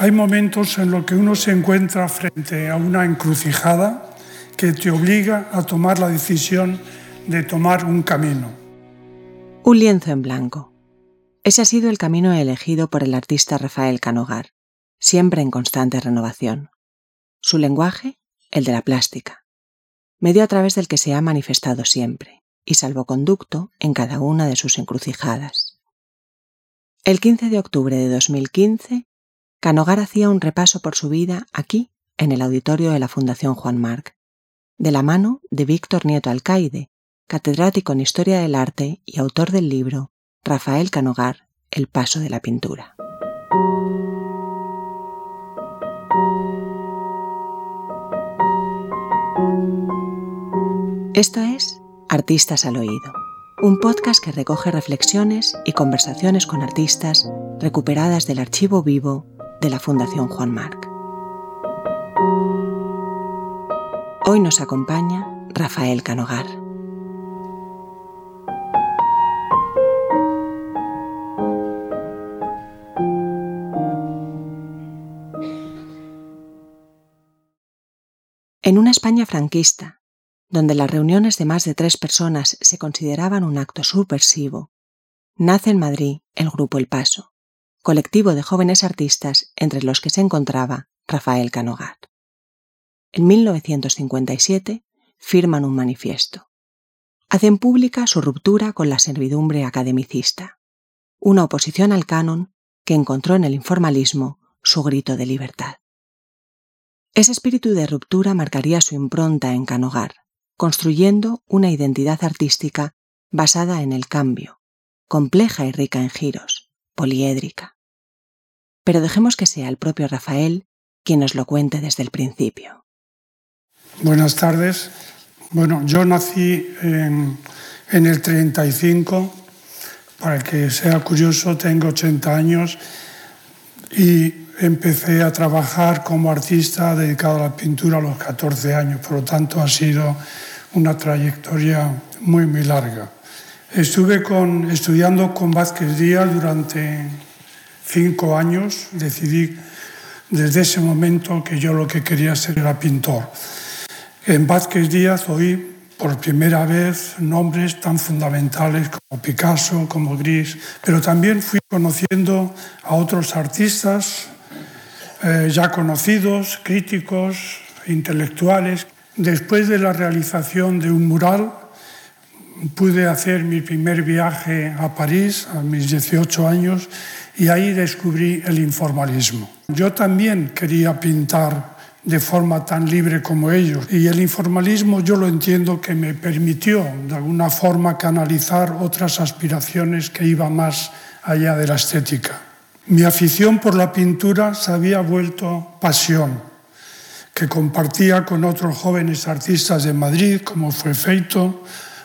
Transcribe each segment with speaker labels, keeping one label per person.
Speaker 1: Hay momentos en los que uno se encuentra frente a una encrucijada que te obliga a tomar la decisión de tomar un camino.
Speaker 2: Un lienzo en blanco. Ese ha sido el camino elegido por el artista Rafael Canogar, siempre en constante renovación. Su lenguaje, el de la plástica, medio a través del que se ha manifestado siempre, y salvoconducto en cada una de sus encrucijadas. El 15 de octubre de 2015, Canogar hacía un repaso por su vida aquí, en el auditorio de la Fundación Juan Marc, de la mano de Víctor Nieto Alcaide, catedrático en Historia del Arte y autor del libro Rafael Canogar, El paso de la pintura. Esto es Artistas al Oído, un podcast que recoge reflexiones y conversaciones con artistas recuperadas del archivo vivo de la Fundación Juan Marc. Hoy nos acompaña Rafael Canogar. En una España franquista, donde las reuniones de más de tres personas se consideraban un acto subversivo, nace en Madrid el Grupo El Paso, colectivo de jóvenes artistas entre los que se encontraba Rafael Canogar. En 1957 firman un manifiesto. Hacen pública su ruptura con la servidumbre academicista, una oposición al canon que encontró en el informalismo su grito de libertad. Ese espíritu de ruptura marcaría su impronta en Canogar, construyendo una identidad artística basada en el cambio, compleja y rica en giros, poliédrica. Pero dejemos que sea el propio Rafael quien nos lo cuente desde el principio.
Speaker 1: Buenas tardes. Bueno, yo nací en, en el 35, para que sea curioso, tengo 80 años y empecé a trabajar como artista dedicado a la pintura a los 14 años, por lo tanto ha sido una trayectoria muy, muy larga. Estuve con, estudiando con Vázquez Díaz durante cinco años, decidí desde ese momento que yo lo que quería ser era pintor. En Vázquez Díaz oí por primera vez nombres tan fundamentales como Picasso, como Gris, pero también fui conociendo a otros artistas eh, ya conocidos, críticos, intelectuales. Después de la realización de un mural, pude hacer mi primer viaje a París a mis 18 años y ahí descubrí el informalismo. Yo también quería pintar de forma tan libre como ellos y el informalismo yo lo entiendo que me permitió de alguna forma canalizar otras aspiraciones que iban más allá de la estética. Mi afición por la pintura se había vuelto pasión, que compartía con otros jóvenes artistas de Madrid, como fue Feito,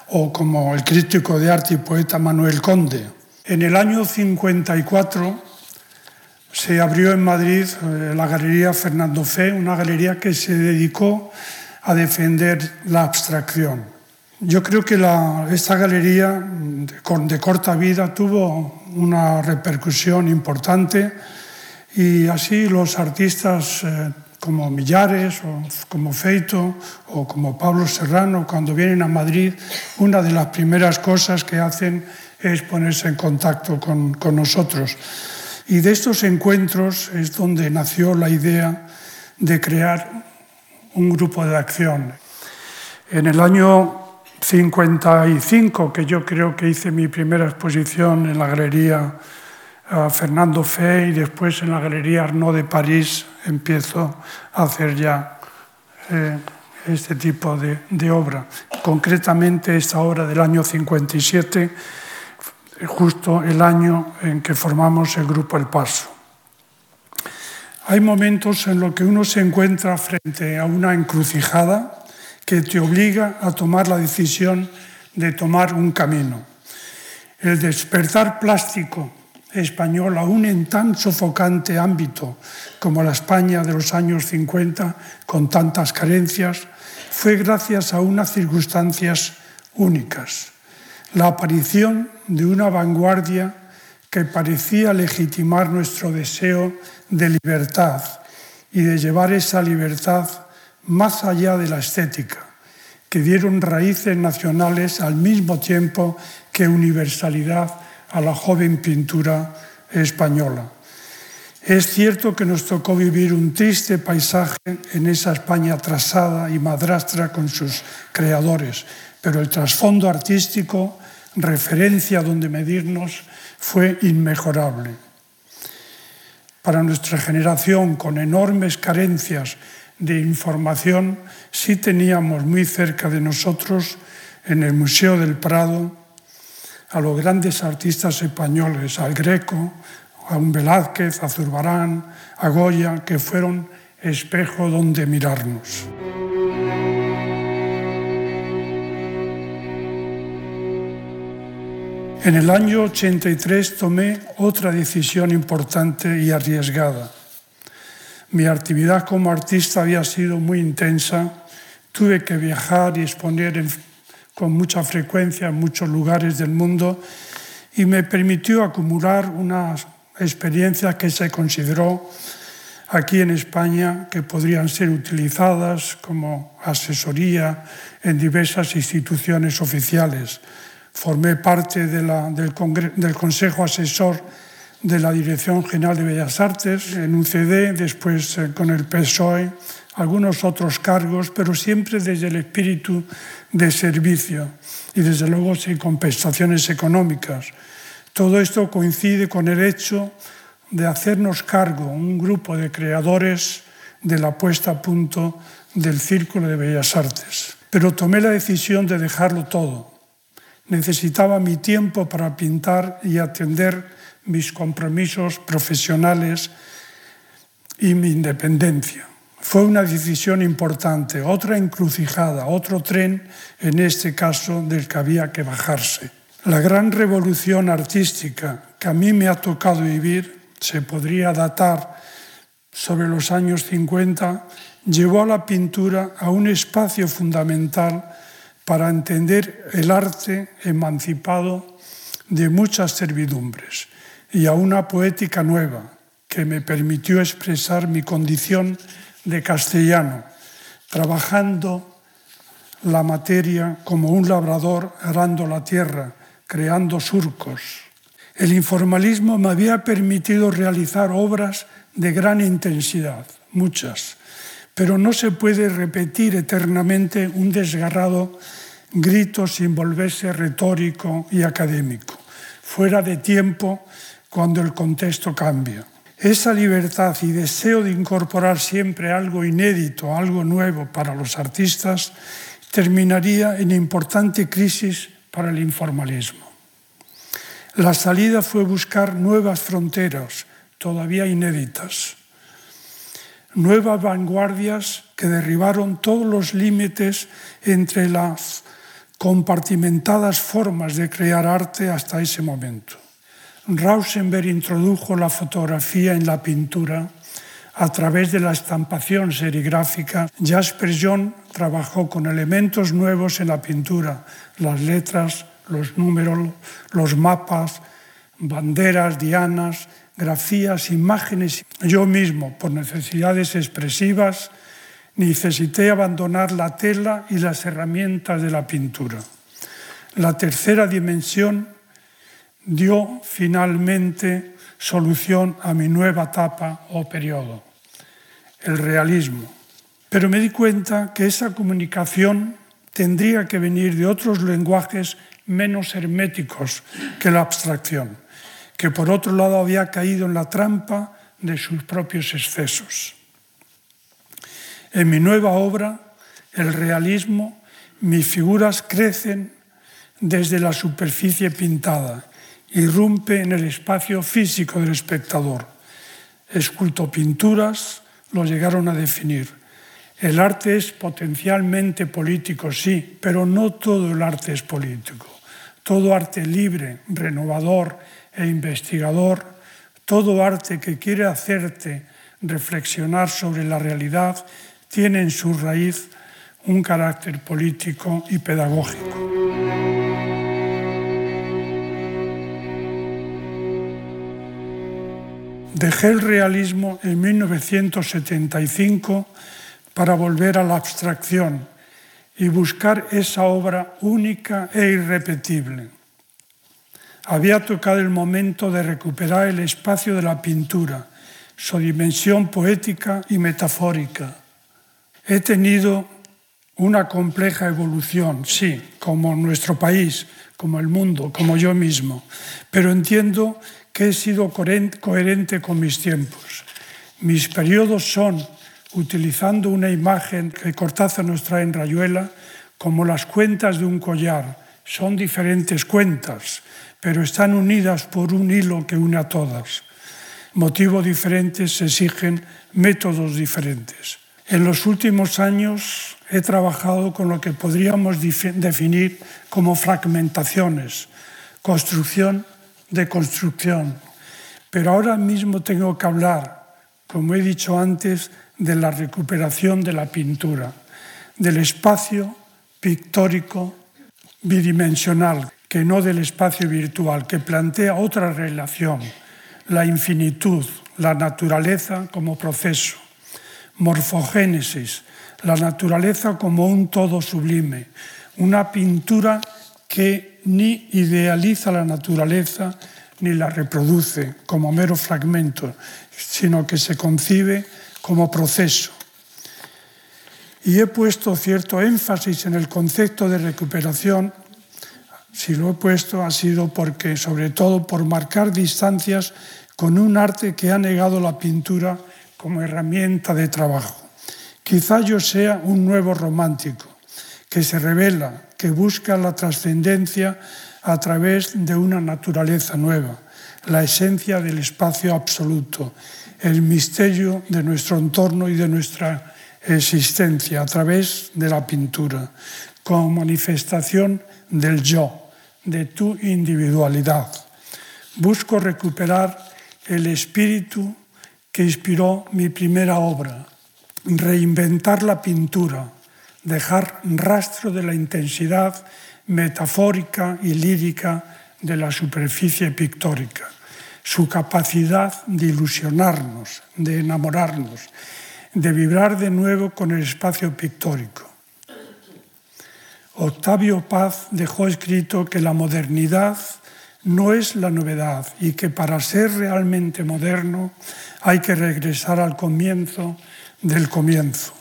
Speaker 1: o como el crítico de arte y poeta Manuel Conde. En el año 54 se abrió en Madrid eh, la Galería Fernando Fe, una galería que se dedicó a defender la abstracción. Yo creo que esta galería de, corta vida tuvo una repercusión importante y así los artistas eh, como Millares o como Feito o como Pablo Serrano cuando vienen a Madrid una de las primeras cosas que hacen es ponerse en contacto con, con nosotros. Y de estos encuentros es donde nació la idea de crear un grupo de acción. En el año 55, que yo creo que hice mi primera exposición en la Galería Fernando Fe y después en la Galería Arnaud de París empiezo a hacer ya eh, este tipo de, de, obra. Concretamente esta obra del año 57, justo el año en que formamos el grupo El Paso. Hay momentos en los que uno se encuentra frente a una encrucijada que te obliga a tomar la decisión de tomar un camino. El despertar plástico español, aún en tan sofocante ámbito como la España de los años 50, con tantas carencias, fue gracias a unas circunstancias únicas. La aparición de una vanguardia que parecía legitimar nuestro deseo de libertad y de llevar esa libertad más allá de la estética, que dieron raíces nacionales al mismo tiempo que universalidad a la joven pintura española. Es cierto que nos tocó vivir un triste paisaje en esa España atrasada y madrastra con sus creadores, pero el trasfondo artístico, referencia donde medirnos, fue inmejorable. Para nuestra generación, con enormes carencias de información, sí teníamos muy cerca de nosotros, en el Museo del Prado, a los grandes artistas españoles, al Greco, a un Velázquez, a Zurbarán, a Goya, que fueron espejo donde mirarnos. En el año 83 tomé otra decisión importante y arriesgada. Mi actividad como artista había sido muy intensa, tuve que viajar y exponer con mucha frecuencia en muchos lugares del mundo y me permitió acumular una experiencia que se consideró aquí en España que podrían ser utilizadas como asesoría en diversas instituciones oficiales formé parte del, Consejo Asesor de la Dirección General de Bellas Artes en un CD, después eh, con el PSOE, algunos otros cargos, pero siempre desde el espíritu de servicio y desde luego sin compensaciones económicas. Todo esto coincide con el hecho de hacernos cargo, un grupo de creadores, de la puesta a punto del Círculo de Bellas Artes. Pero tomé la decisión de dejarlo todo, Necesitaba mi tiempo para pintar y atender mis compromisos profesionales y mi independencia. Fue una decisión importante, otra encrucijada, otro tren, en este caso, del que había que bajarse. La gran revolución artística que a mí me ha tocado vivir, se podría datar sobre los años 50, llevó a la pintura a un espacio fundamental para entender el arte emancipado de muchas servidumbres y a una poética nueva que me permitió expresar mi condición de castellano, trabajando la materia como un labrador arando la tierra, creando surcos. El informalismo me había permitido realizar obras de gran intensidad, muchas, pero no se puede repetir eternamente un desgarrado grito sin volverse retórico y académico, fuera de tiempo cuando el contexto cambia. Esa libertad y deseo de incorporar siempre algo inédito, algo nuevo para los artistas, terminaría en importante crisis para el informalismo. La salida fue buscar nuevas fronteras, todavía inéditas nuevas vanguardias que derribaron todos los límites entre las compartimentadas formas de crear arte hasta ese momento. Rauschenberg introdujo la fotografía en la pintura a través de la estampación serigráfica. Jasper John trabajó con elementos nuevos en la pintura, las letras, los números, los mapas, banderas, dianas, grafías, imágenes. Yo mismo, por necesidades expresivas, necesité abandonar la tela y las herramientas de la pintura. La tercera dimensión dio finalmente solución a mi nueva etapa o periodo, el realismo. Pero me di cuenta que esa comunicación tendría que venir de otros lenguajes menos herméticos que la abstracción que por otro lado había caído en la trampa de sus propios excesos. En mi nueva obra, el realismo, mis figuras crecen desde la superficie pintada, irrumpe en el espacio físico del espectador. Esculto pinturas, lo llegaron a definir. El arte es potencialmente político, sí, pero no todo el arte es político. Todo arte libre, renovador, e investigador, todo arte que quiere hacerte reflexionar sobre la realidad tiene en su raíz un carácter político y pedagógico. Dejé el realismo en 1975 para volver a la abstracción y buscar esa obra única e irrepetible. Había tocado el momento de recuperar el espacio de la pintura, su dimensión poética y metafórica. He tenido una compleja evolución, sí, como nuestro país, como el mundo, como yo mismo, pero entiendo que he sido coherente con mis tiempos. Mis periodos son, utilizando una imagen que Cortázar nos trae en Rayuela, como las cuentas de un collar. Son diferentes cuentas, pero están unidas por un hilo que une a todas. Motivos diferentes exigen métodos diferentes. En los últimos años he trabajado con lo que podríamos definir como fragmentaciones, construcción de construcción. Pero ahora mismo tengo que hablar, como he dicho antes, de la recuperación de la pintura, del espacio pictórico bidimensional, que no del espacio virtual, que plantea otra relación, la infinitud, la naturaleza como proceso, morfogénesis, la naturaleza como un todo sublime, una pintura que ni idealiza la naturaleza ni la reproduce como mero fragmento, sino que se concibe como proceso. Y he puesto cierto énfasis en el concepto de recuperación. Si lo he puesto ha sido porque, sobre todo, por marcar distancias con un arte que ha negado la pintura como herramienta de trabajo. Quizá yo sea un nuevo romántico, que se revela, que busca la trascendencia a través de una naturaleza nueva, la esencia del espacio absoluto, el misterio de nuestro entorno y de nuestra existencia a través de la pintura, como manifestación del yo, de tu individualidad. Busco recuperar el espíritu que inspiró mi primera obra, reinventar la pintura, dejar rastro de la intensidad metafórica y lírica de la superficie pictórica, su capacidad de ilusionarnos, de enamorarnos, de vibrar de nuevo con el espacio pictórico. Octavio Paz dejó escrito que la modernidad no es la novedad y que para ser realmente moderno hay que regresar al comienzo del comienzo.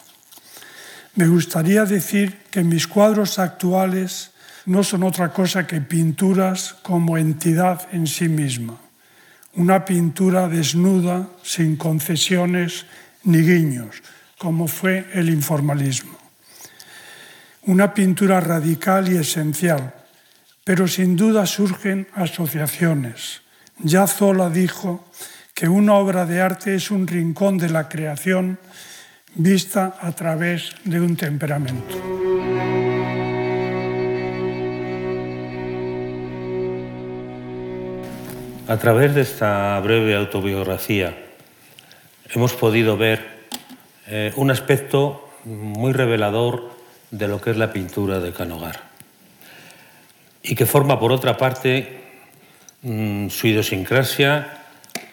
Speaker 1: Me gustaría decir que mis cuadros actuales no son otra cosa que pinturas como entidad en sí misma, una pintura desnuda, sin concesiones ni guiños, como fue el informalismo. Una pintura radical y esencial, pero sin duda surgen asociaciones. Ya Zola dijo que una obra de arte es un rincón de la creación vista a través de un temperamento.
Speaker 3: A través de esta breve autobiografía hemos podido ver eh, un aspecto muy revelador de lo que es la pintura de Canogar y que forma, por otra parte, mm, su idiosincrasia,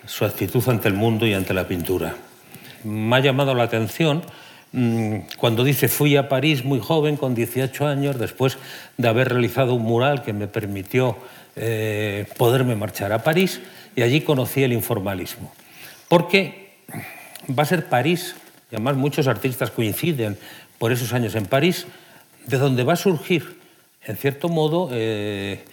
Speaker 3: su actitud ante el mundo y ante la pintura me ha llamado la atención mm, cuando dice fui a París muy joven, con 18 años, después de haber realizado un mural que me permitió eh, poderme marchar a París, y allí conocí el informalismo. Porque va a ser París, y además muchos artistas coinciden por esos años en París, de donde va a surgir, en cierto modo, eh,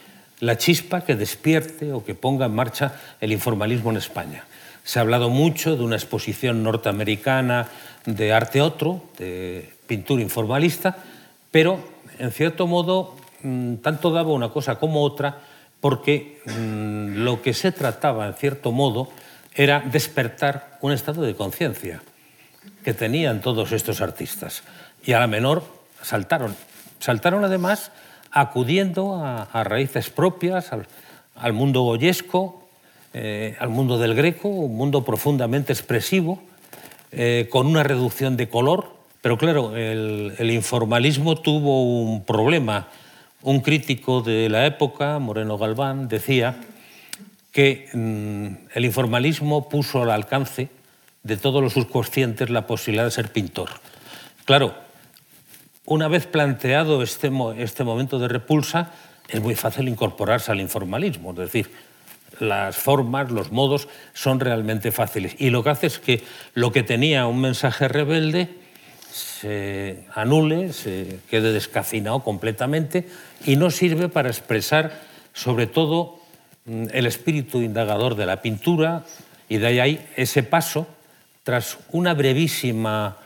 Speaker 3: la chispa que despierte o que ponga en marcha el informalismo en España. Se ha hablado mucho de una exposición norteamericana de arte otro, de pintura informalista, pero en cierto modo mm, tanto daba una cosa como otra porque mm, lo que se trataba en cierto modo era despertar un estado de conciencia que tenían todos estos artistas. Y a la menor saltaron. Saltaron además acudiendo a, raíces propias, al, mundo goyesco, eh, al mundo del greco, un mundo profundamente expresivo, eh, con una reducción de color, pero claro, el, informalismo tuvo un problema. Un crítico de la época, Moreno Galván, decía que mm, el informalismo puso al alcance de todos los subconscientes la posibilidad de ser pintor. Claro, una vez planteado este, este momento de repulsa, es muy fácil incorporarse al informalismo, es decir, las formas, los modos son realmente fáciles. Y lo que hace es que lo que tenía un mensaje rebelde se anule, se quede descafinado completamente y no sirve para expresar sobre todo mm, el espíritu indagador de la pintura y de ahí ese paso tras una brevísima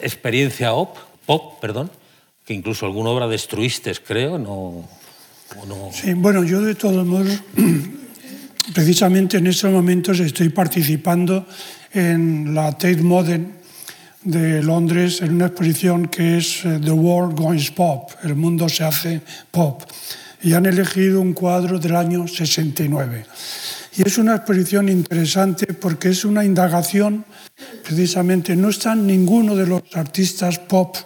Speaker 3: experiencia op, pop, perdón, que incluso alguna obra destruiste, creo, no, no...
Speaker 1: Sí, bueno, yo de todos modos, precisamente en estos momentos estoy participando en la Tate Modern de Londres en una exposición que es eh, The World Goes Pop, el mundo se hace pop, y han elegido un cuadro del año 69. Y es una exposición interesante porque es una indagación, precisamente no están ninguno de los artistas pop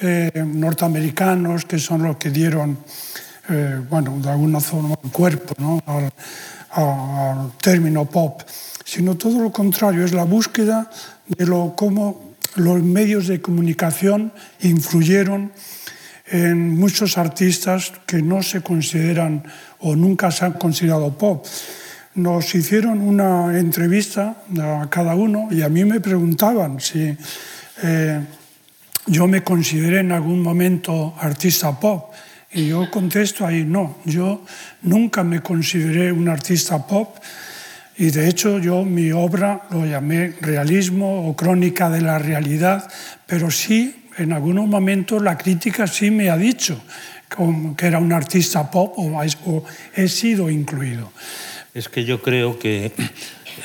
Speaker 1: eh, norteamericanos que son los que dieron, eh, bueno, de alguna forma, cuerpo ¿no? al, al, término pop, sino todo lo contrario, es la búsqueda de lo, cómo los medios de comunicación influyeron en muchos artistas que no se consideran o nunca se han considerado pop nos hicieron una entrevista a cada uno y a mí me preguntaban si eh, yo me consideré en algún momento artista pop. Y yo contesto ahí, no, yo nunca me consideré un artista pop. Y de hecho yo mi obra lo llamé realismo o crónica de la realidad, pero sí, en algunos momentos la crítica sí me ha dicho que era un artista pop o he sido incluido.
Speaker 3: Es que yo creo que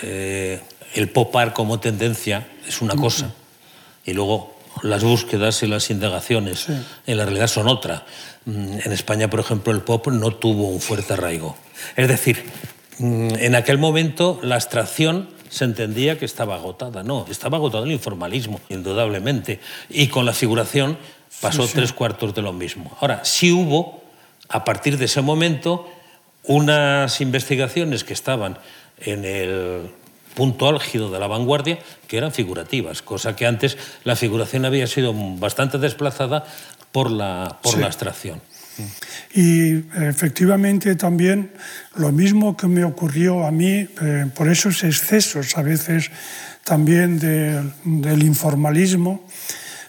Speaker 3: eh, el popar como tendencia es una cosa y luego las búsquedas y las indagaciones en la realidad son otra. Mm, en España, por ejemplo, el pop no tuvo un fuerte arraigo. Es decir, mm, en aquel momento la abstracción se entendía que estaba agotada. No, estaba agotado el informalismo, indudablemente. Y con la figuración pasó tres cuartos de lo mismo. Ahora, sí hubo, a partir de ese momento, unas investigaciones que estaban en el punto álgido de la vanguardia que eran figurativas, cosa que antes la figuración había sido bastante desplazada por la, por la abstracción.
Speaker 1: Y efectivamente también lo mismo que me ocurrió a mí eh, por esos excesos a veces también del informalismo,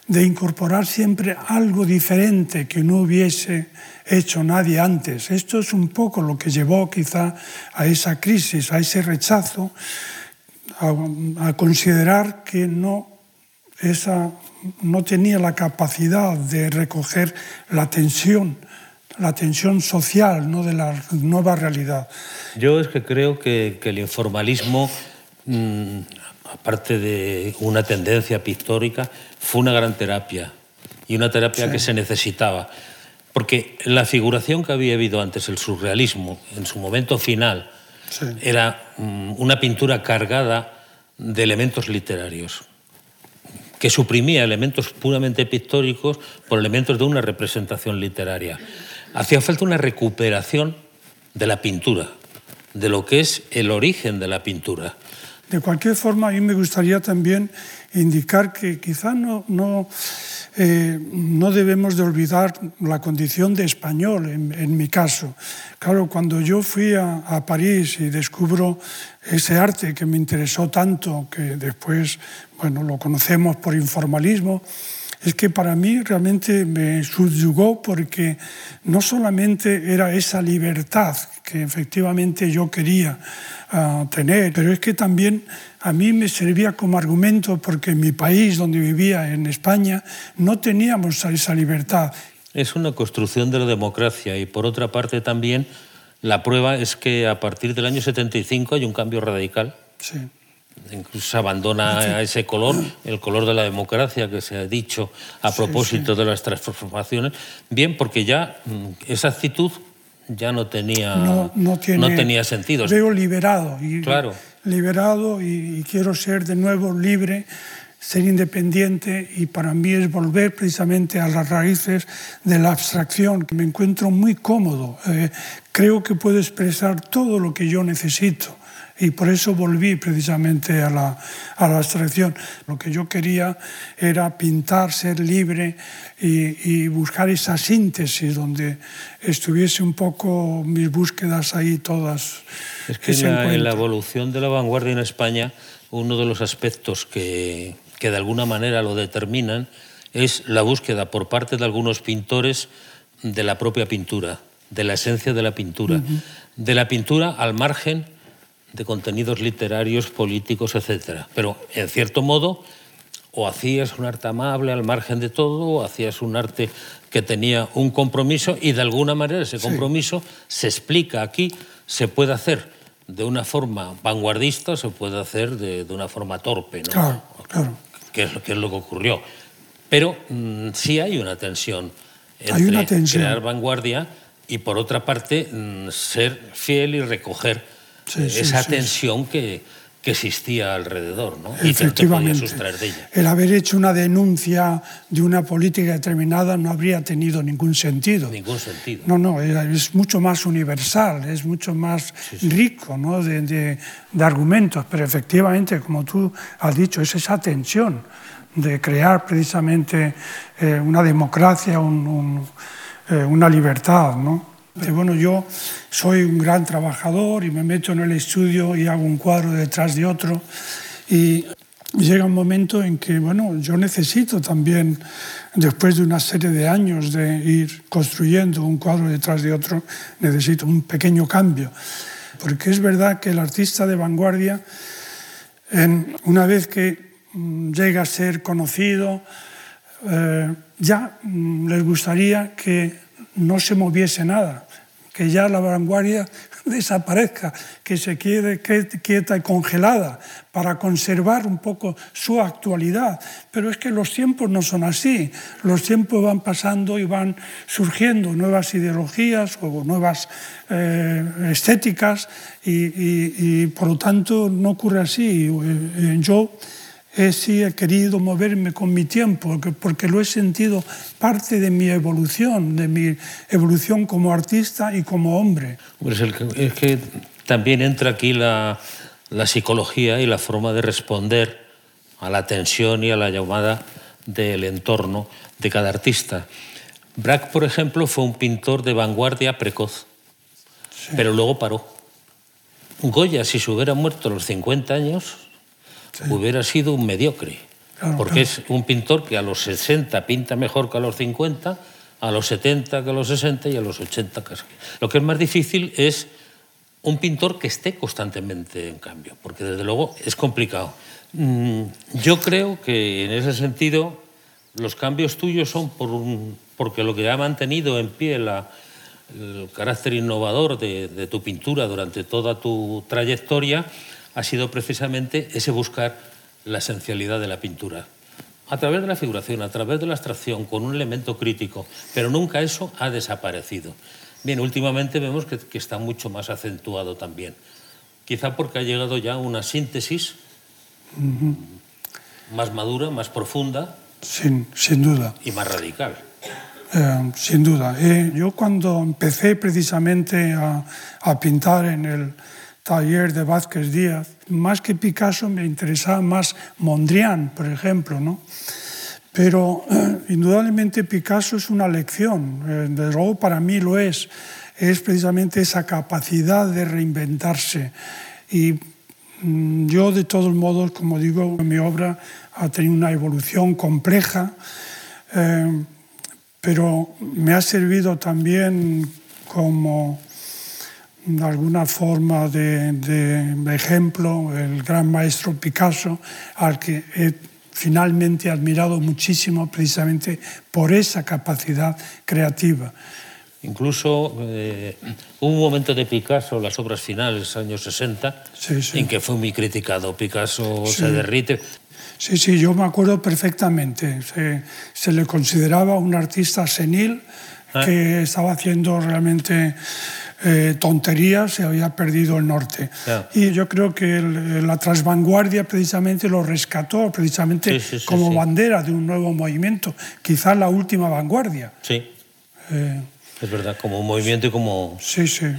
Speaker 1: de incorporar siempre algo diferente que no hubiese hecho nadie antes. Esto es un poco lo que llevó quizá a esa crisis, a ese rechazo, a, considerar que no, esa, no tenía la capacidad de recoger la tensión la tensión social ¿no? de la nueva realidad.
Speaker 3: Yo es que creo que, que el informalismo, mmm, aparte de una tendencia pictórica, fue una gran terapia y una terapia sí. que se necesitaba. Porque la figuración que había habido antes, el surrealismo, en su momento final, era mm, una pintura cargada de elementos literarios, que suprimía elementos puramente pictóricos por elementos de una representación literaria. Hacía falta una recuperación de la pintura, de lo que es el origen de la pintura.
Speaker 1: De cualquier forma, a mí me gustaría también indicar que quizá no, no eh, no debemos de olvidar la condición de español, en, mi caso. Claro, cuando yo fui a, a, París y descubro ese arte que me interesó tanto, que después, bueno, lo conocemos por informalismo, es que para mí realmente me subyugó porque no solamente era esa libertad que efectivamente yo quería uh, tener, pero es que también a mí me servía como argumento porque en mi país, donde vivía, en España, no teníamos esa libertad.
Speaker 3: Es una construcción de la democracia y por otra parte también la prueba es que a partir del año 75 hay un cambio radical.
Speaker 1: Sí.
Speaker 3: Incluso se abandona sí. ese color, el color de la democracia que se ha dicho a propósito sí, sí. de las transformaciones. Bien, porque ya mm, esa actitud ya no tenía,
Speaker 1: no, no, tiene,
Speaker 3: no tenía sentido.
Speaker 1: Veo liberado. Y,
Speaker 3: claro
Speaker 1: liberado y, y quiero ser de nuevo libre ser independiente y para mí es volver precisamente a las raíces de la abstracción, me encuentro muy cómodo. Eh, creo que puedo expresar todo lo que yo necesito y por eso volví precisamente a la, a la abstracción. Lo que yo quería era pintar, ser libre y, y, buscar esa síntesis donde estuviese un poco mis búsquedas ahí todas.
Speaker 3: Es que, en la, en la evolución de la vanguardia en España, uno de los aspectos que, que de alguna manera lo determinan es la búsqueda por parte de algunos pintores de la propia pintura, de la esencia de la pintura, uh -huh. de la pintura al margen de contenidos literarios, políticos, etc. Pero, en cierto modo, o hacías un arte amable al margen de todo, o hacías un arte que tenía un compromiso y de alguna manera ese compromiso sí. se explica aquí, se puede hacer de una forma vanguardista, se puede hacer de, de una forma torpe, ¿no?
Speaker 1: Claro, claro.
Speaker 3: Que es, que es lo que ocurrió. Pero mmm, sí hay una tensión entre
Speaker 1: hay una tensión.
Speaker 3: crear vanguardia y, por otra parte, mmm, ser fiel y recoger sí, sí, esa sí, tensión que, que existía alrededor ¿no? y te sustraer de ella.
Speaker 1: El haber hecho una denuncia de una política determinada no habría tenido ningún sentido.
Speaker 3: Ningún sentido.
Speaker 1: No, no, es mucho más universal, es mucho más rico ¿no? de, de, de argumentos, pero efectivamente, como tú has dicho, es esa tensión de crear precisamente eh, una democracia, un, un, eh, una libertad, ¿no? Bueno, yo soy un gran trabajador y me meto en el estudio y hago un cuadro detrás de otro y llega un momento en que, bueno, yo necesito también, después de una serie de años de ir construyendo un cuadro detrás de otro, necesito un pequeño cambio. Porque es verdad que el artista de vanguardia, en, una vez que mm, llega a ser conocido, eh, ya mm, les gustaría que no se moviese nada que ya la vanguardia desaparezca, que se quede quieta y congelada para conservar un poco su actualidad. Pero es que los tiempos no son así. Los tiempos van pasando y van surgiendo nuevas ideologías o nuevas eh, estéticas y, y, por lo tanto no ocurre así. Eh, yo eh, sí he querido moverme con mi tiempo, porque, porque lo he sentido parte de mi evolución, de mi evolución como artista y como hombre.
Speaker 3: Pues el, es que también entra aquí la, la psicología y la forma de responder a la tensión y a la llamada del entorno de cada artista. Braque, por ejemplo, fue un pintor de vanguardia precoz, sí. pero luego paró. Goya, si se hubiera muerto a los 50 años, sí. hubiera sido un mediocre. Claro, porque claro. es un pintor que a los 60 pinta mejor que a los 50, a los 70 que a los 60 y a los 80 casi. Lo que es más difícil es un pintor que esté constantemente en cambio, porque desde luego es complicado. Mm, yo creo que en ese sentido los cambios tuyos son por un, porque lo que ha mantenido en pie la, el carácter innovador de, de tu pintura durante toda tu trayectoria ha sido precisamente ese buscar la esencialidad de la pintura. A través de la figuración, a través de la abstracción, con un elemento crítico, pero nunca eso ha desaparecido. Bien, últimamente vemos que, que está mucho más acentuado también. Quizá porque ha llegado ya una síntesis uh -huh. más madura, más profunda.
Speaker 1: Sin, sin duda.
Speaker 3: Y más radical.
Speaker 1: Eh, sin duda. Eh, yo cuando empecé precisamente a, a pintar en el, taller de Vázquez Díaz, más que Picasso me interesaba más Mondrian, por ejemplo, ¿no? Pero eh, indudablemente Picasso es una lección, eh, desde luego para mí lo es, es precisamente esa capacidad de reinventarse. Y mm, yo de todos modos, como digo, mi obra ha tenido una evolución compleja, eh, pero me ha servido también como alguna forma de, de, ejemplo el gran maestro Picasso, al que he finalmente admirado muchísimo precisamente por esa capacidad creativa.
Speaker 3: Incluso eh, hubo un momento de Picasso, las obras finales, años 60, sí, sí. en que fue muy criticado. Picasso sí. se derrite.
Speaker 1: Sí, sí, yo me acuerdo perfectamente. Se, se le consideraba un artista senil,
Speaker 3: Ah.
Speaker 1: que estaba haciendo realmente eh, tonterías, se había perdido el norte. Y yo creo que el- la transvanguardia precisamente lo rescató, precisamente
Speaker 3: Sí, sí, sí,
Speaker 1: como bandera de un nuevo movimiento, quizás la última vanguardia.
Speaker 3: Sí,
Speaker 1: Eh,
Speaker 3: es verdad, como movimiento y como,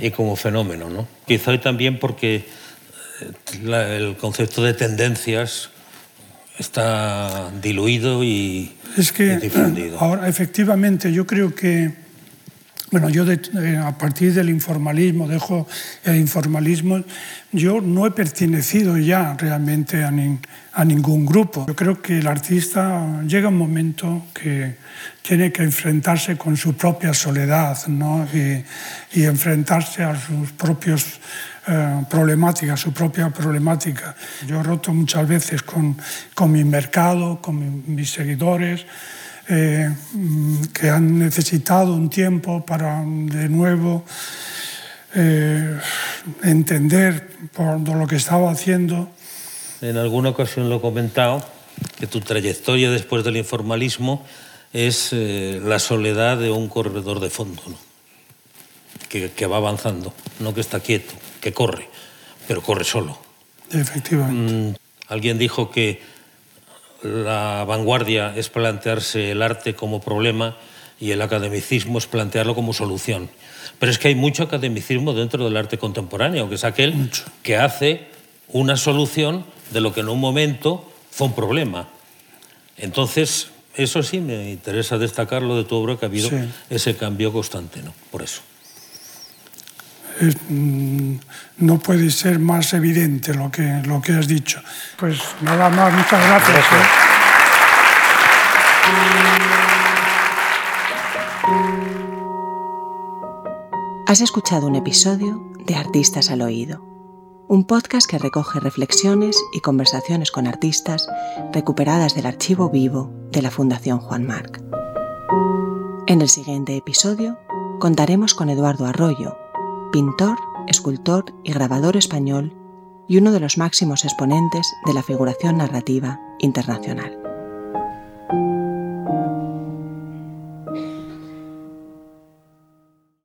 Speaker 3: y como fenómeno. ¿no? Quizá hoy también porque eh, la- el concepto de tendencias está diluido y,
Speaker 1: Es que
Speaker 3: y difundido.
Speaker 1: ahora efectivamente yo creo que, bueno, yo de- eh, a partir del informalismo, dejo el informalismo, yo no he pertenecido ya realmente a, a ningún grupo. Yo creo que el artista llega un momento que tiene que enfrentarse con su propia soledad ¿no? y, y enfrentarse a sus propios eh, problemáticas, su propia problemática. Yo he roto muchas veces con, con mi mercado, con mi- mis seguidores, eh, que han necesitado un tiempo para de nuevo eh, entender por lo que estaba haciendo.
Speaker 3: En alguna ocasión lo he comentado, que tu trayectoria después del informalismo es eh, la soledad de un corredor de fondo, ¿no? que, que va avanzando, no que está quieto, que corre, pero corre solo.
Speaker 1: Efectivamente.
Speaker 3: Mm, alguien dijo que la vanguardia es plantearse el arte como problema y el academicismo es plantearlo como solución. Pero es que hay mucho academicismo dentro del arte contemporáneo, que es aquel
Speaker 1: Mucho.
Speaker 3: que hace una solución de lo que en un momento fue un problema. Entonces, eso sí me interesa destacarlo de tu obra, que ha habido
Speaker 1: Sí.
Speaker 3: ese cambio constante, ¿no? Por eso.
Speaker 1: Es, mm, no puede ser más evidente lo que, lo que has dicho. Pues nada más, muchas gracias.
Speaker 3: Gracias.
Speaker 1: ¿eh?
Speaker 2: Has escuchado un episodio de Artistas al Oído, un podcast que recoge reflexiones y conversaciones con artistas recuperadas del archivo vivo de la Fundación Juan Marc. En el siguiente episodio contaremos con Eduardo Arroyo, pintor, escultor y grabador español y uno de los máximos exponentes de la figuración narrativa internacional.